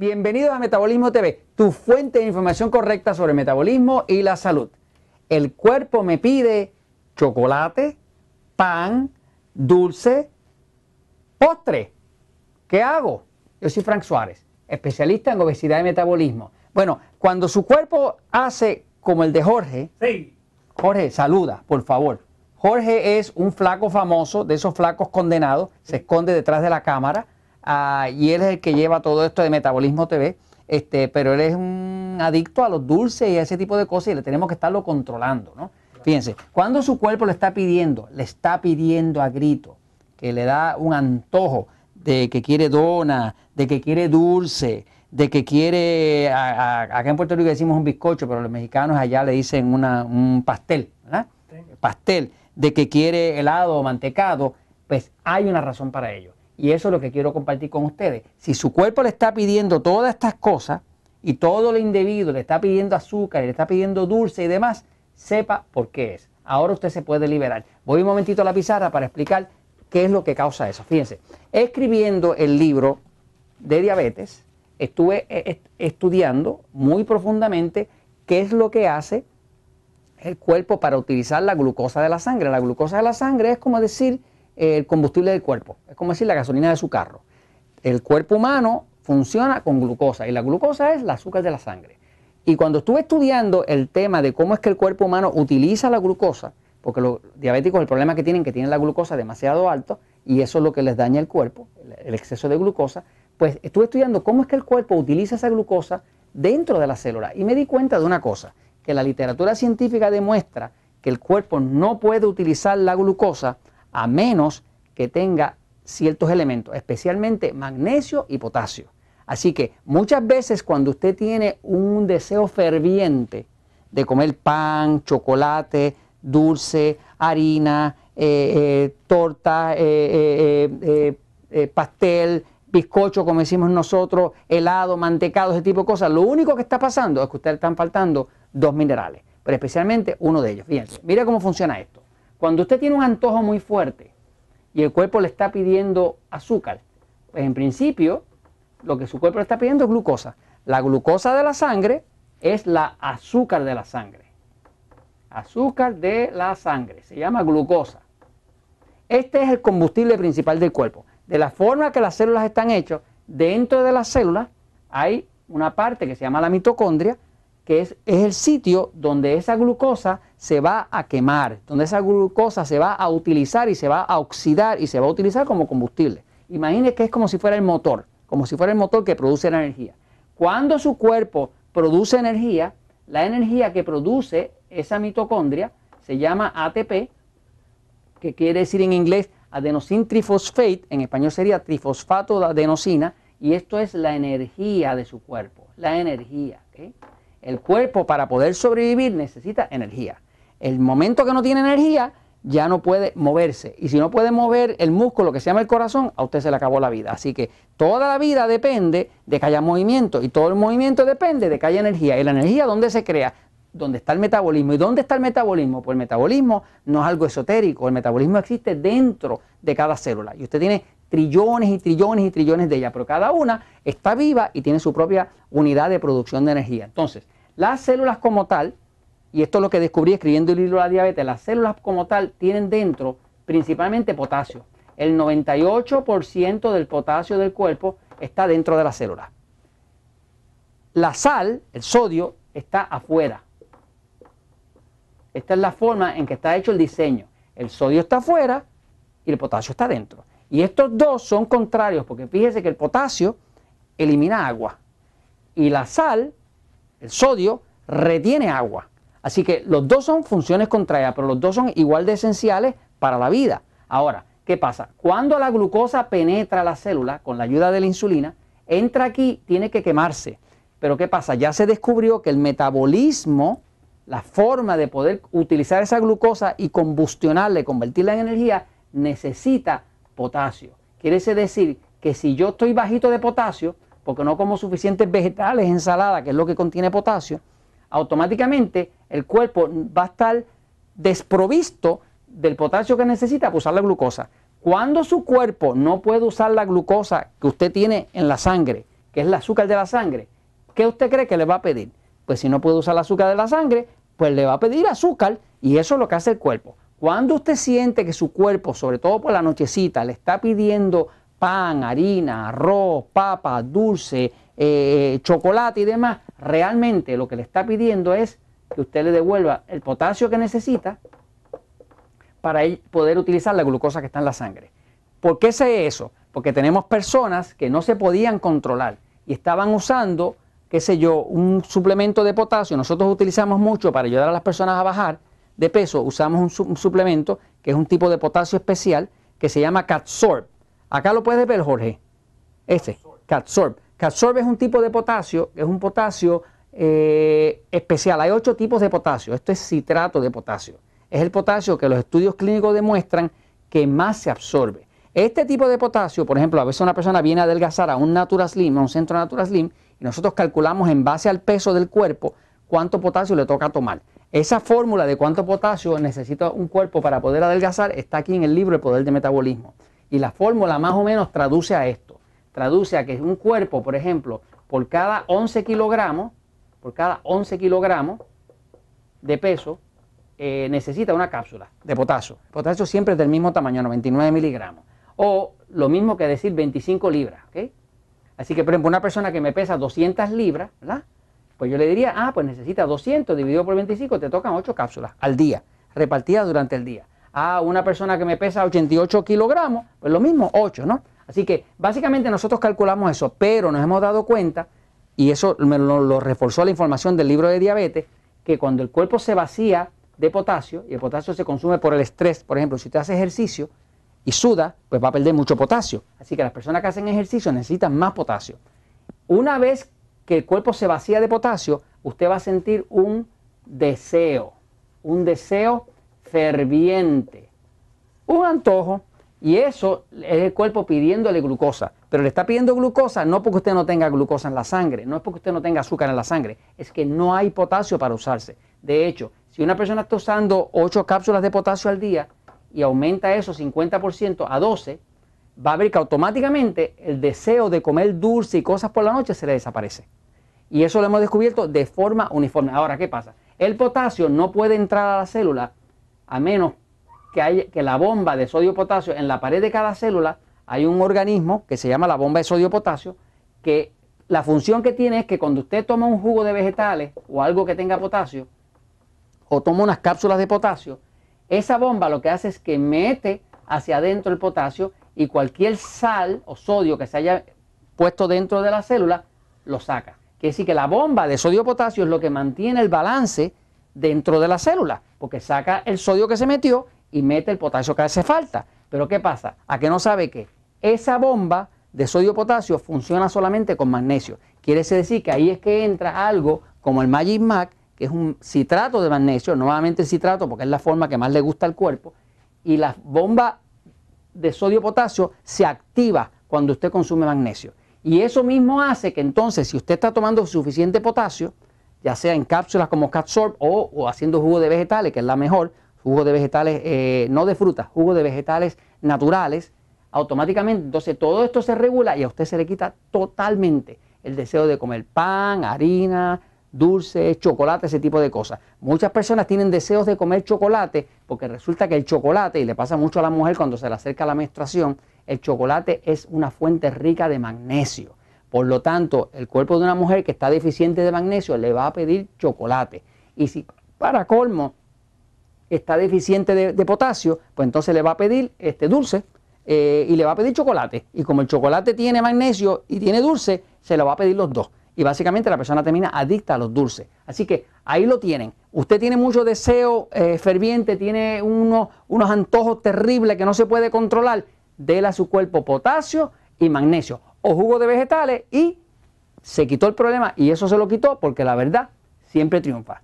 Bienvenidos a Metabolismo TV, tu fuente de información correcta sobre metabolismo y la salud. El cuerpo me pide chocolate, pan, dulce, postre. ¿Qué hago? Yo soy Frank Suárez, especialista en obesidad y metabolismo. Bueno, cuando su cuerpo hace como el de Jorge, Jorge, saluda, por favor. Jorge es un flaco famoso, de esos flacos condenados, se esconde detrás de la cámara Ah, y él es el que lleva todo esto de Metabolismo TV, este, pero él es un adicto a los dulces y a ese tipo de cosas y le tenemos que estarlo controlando, ¿no? Fíjense, cuando su cuerpo le está pidiendo, le está pidiendo a grito, que le da un antojo de que quiere dona, de que quiere dulce, de que quiere, acá en Puerto Rico decimos un bizcocho, pero los mexicanos allá le dicen un pastel, ¿verdad? Pastel, de que quiere helado o mantecado, pues hay una razón para ello. Y eso es lo que quiero compartir con ustedes. Si su cuerpo le está pidiendo todas estas cosas y todo lo indebido le está pidiendo azúcar, le está pidiendo dulce y demás, sepa por qué es. Ahora usted se puede liberar. Voy un momentito a la pizarra para explicar qué es lo que causa eso. Fíjense, escribiendo el libro de diabetes, estuve eh, estudiando muy profundamente qué es lo que hace el cuerpo para utilizar la glucosa de la sangre. La glucosa de la sangre es como decir el combustible del cuerpo. Es como decir la gasolina de su carro. El cuerpo humano funciona con glucosa y la glucosa es el azúcar de la sangre. Y cuando estuve estudiando el tema de cómo es que el cuerpo humano utiliza la glucosa, porque los diabéticos el problema que tienen es que tienen la glucosa demasiado alto y eso es lo que les daña el cuerpo, el exceso de glucosa, pues estuve estudiando cómo es que el cuerpo utiliza esa glucosa dentro de la célula y me di cuenta de una cosa, que la literatura científica demuestra que el cuerpo no puede utilizar la glucosa a menos que tenga ciertos elementos, especialmente magnesio y potasio. Así que muchas veces cuando usted tiene un deseo ferviente de comer pan, chocolate, dulce, harina, eh, eh, torta, eh, pastel, bizcocho, como decimos nosotros, helado, mantecado, ese tipo de cosas, lo único que está pasando es que a usted le están faltando dos minerales, pero especialmente uno de ellos. Fíjense, mira cómo funciona esto. Cuando usted tiene un antojo muy fuerte y el cuerpo le está pidiendo azúcar, pues en principio lo que su cuerpo le está pidiendo es glucosa. La glucosa de la sangre es la azúcar de la sangre. Azúcar de la sangre, se llama glucosa. Este es el combustible principal del cuerpo. De la forma que las células están hechas, dentro de las células hay una parte que se llama la mitocondria, que es, el sitio donde esa glucosa se va a quemar, donde esa glucosa se va a utilizar y se va a oxidar y se va a utilizar como combustible. Imagine que es como si fuera el motor, como si fuera el motor que produce la energía. Cuando su cuerpo produce energía, la energía que produce esa mitocondria se llama ATP, que quiere decir en inglés adenosine trifosfate, en español sería trifosfato de adenosina, y esto es la energía de su cuerpo, la energía. El cuerpo para poder sobrevivir necesita energía. El momento que no tiene energía ya no puede moverse. Y si no puede mover el músculo que se llama el corazón, a usted se le acabó la vida. Así que toda la vida depende de que haya movimiento y todo el movimiento depende de que haya energía. ¿Y la energía dónde se crea? Donde está el metabolismo. ¿Y dónde está el metabolismo? Pues el metabolismo no es algo esotérico. El metabolismo existe dentro de cada célula. Y usted tiene trillones y trillones y trillones de ellas, pero cada una está viva y tiene su propia unidad de producción de energía. Entonces, las células como tal, y esto es lo que descubrí escribiendo el libro de la diabetes, las células como tal tienen dentro principalmente potasio. El 98% del potasio del cuerpo está dentro de la célula. La sal, el sodio, está afuera. Esta es la forma en que está hecho el diseño. El sodio está afuera y el potasio está dentro. Y estos dos son contrarios porque fíjese que el potasio elimina agua y la sal, el sodio, retiene agua. Así que los dos son funciones contrarias, pero los dos son igual de esenciales para la vida. Ahora, ¿qué pasa? Cuando la glucosa penetra la célula con la ayuda de la insulina, entra aquí, tiene que quemarse. Pero ¿qué pasa? Ya se descubrió que el metabolismo, la forma de poder utilizar esa glucosa y combustionarla y convertirla en energía, necesita potasio. Quiere decir que si yo estoy bajito de potasio, porque no como suficientes vegetales, ensalada, que es lo que contiene potasio, automáticamente el cuerpo va a estar desprovisto del potasio que necesita para usar la glucosa. Cuando su cuerpo no puede usar la glucosa que usted tiene en la sangre, que es el azúcar de la sangre, ¿qué usted cree que le va a pedir? Pues si no puede usar el azúcar de la sangre, pues le va a pedir azúcar y eso es lo que hace el cuerpo. Cuando usted siente que su cuerpo, sobre todo por la nochecita, le está pidiendo pan, harina, arroz, papa, dulce, eh, chocolate y demás, realmente lo que le está pidiendo es que usted le devuelva el potasio que necesita para poder utilizar la glucosa que está en la sangre. ¿Por qué sé eso? Porque tenemos personas que no se podían controlar y estaban usando, qué sé yo, un suplemento de potasio. Nosotros utilizamos mucho para ayudar a las personas a bajar de peso, usamos un, suplemento que es un tipo de potasio especial que se llama Catsorb. Acá lo puedes ver, Jorge. Este, Catsorb. Catsorb es un tipo de potasio, es un potasio eh, especial. Hay ocho tipos de potasio. Esto es citrato de potasio. Es el potasio que los estudios clínicos demuestran que más se absorbe. Este tipo de potasio, por ejemplo, a veces una persona viene a adelgazar a un Natura Slim, a un centro Natura Slim, y nosotros calculamos en base al peso del cuerpo cuánto potasio le toca tomar. Esa fórmula de cuánto potasio necesita un cuerpo para poder adelgazar está aquí en el libro El Poder de Metabolismo. Y la fórmula más o menos traduce a esto. Traduce a que un cuerpo, por ejemplo, por cada 11 kilogramos, por cada 11 kilogramos de peso, eh, necesita una cápsula de potasio. Potasio siempre es del mismo tamaño, 99 miligramos. O lo mismo que decir 25 libras. Así que, por ejemplo, una persona que me pesa 200 libras, ¿verdad? Pues yo le diría, ah, pues necesita 200 dividido por 25, te tocan 8 cápsulas al día, repartidas durante el día. Ah, una persona que me pesa 88 kilogramos, pues lo mismo, 8, ¿no? Así que básicamente nosotros calculamos eso, pero nos hemos dado cuenta, y eso me lo, reforzó la información del libro de diabetes, que cuando el cuerpo se vacía de potasio, y el potasio se consume por el estrés, por ejemplo, si usted hace ejercicio y suda, pues va a perder mucho potasio. Así que las personas que hacen ejercicio necesitan más potasio. Una vez que el cuerpo se vacía de potasio, usted va a sentir un deseo, un deseo ferviente, un antojo, y eso es el cuerpo pidiéndole glucosa. Pero le está pidiendo glucosa no porque usted no tenga glucosa en la sangre, no es porque usted no tenga azúcar en la sangre, es que no hay potasio para usarse. De hecho, si una persona está usando 8 cápsulas de potasio al día y aumenta eso 50% a 12, va a ver que automáticamente el deseo de comer dulce y cosas por la noche se le desaparece. Y eso lo hemos descubierto de forma uniforme. Ahora, ¿qué pasa? El potasio no puede entrar a la célula a menos que, haya, que la bomba de sodio-potasio, en la pared de cada célula hay un organismo que se llama la bomba de sodio-potasio, que la función que tiene es que cuando usted toma un jugo de vegetales o algo que tenga potasio, o toma unas cápsulas de potasio, esa bomba lo que hace es que mete hacia adentro el potasio y cualquier sal o sodio que se haya puesto dentro de la célula lo saca. Quiere decir que la bomba de sodio-potasio es lo que mantiene el balance dentro de la célula, porque saca el sodio que se metió y mete el potasio que hace falta. Pero ¿qué pasa? ¿A que no sabe que esa bomba de sodio-potasio funciona solamente con magnesio? Quiere decir que ahí es que entra algo como el Magic Mac, que es un citrato de magnesio, nuevamente citrato porque es la forma que más le gusta al cuerpo, y la bomba de sodio-potasio se activa cuando usted consume magnesio. Y eso mismo hace que entonces, si usted está tomando suficiente potasio, ya sea en cápsulas como Catsorb o, haciendo jugo de vegetales, que es la mejor, jugo de vegetales, eh, no de frutas, jugo de vegetales naturales, automáticamente, entonces todo esto se regula y a usted se le quita totalmente el deseo de comer pan, harina, dulce, chocolate, ese tipo de cosas. Muchas personas tienen deseos de comer chocolate porque resulta que el chocolate, y le pasa mucho a la mujer cuando se le acerca la menstruación, el chocolate es una fuente rica de magnesio. Por lo tanto, el cuerpo de una mujer que está deficiente de magnesio le va a pedir chocolate. Y si para colmo está deficiente de, potasio, pues entonces le va a pedir este dulce eh, y le va a pedir chocolate. Y como el chocolate tiene magnesio y tiene dulce, se lo va a pedir los dos. Y básicamente la persona termina adicta a los dulces. Así que ahí lo tienen. Usted tiene mucho deseo eh, ferviente, tiene unos, unos antojos terribles que no se puede controlar déle a su cuerpo potasio y magnesio o jugo de vegetales y se quitó el problema y eso se lo quitó porque la verdad siempre triunfa.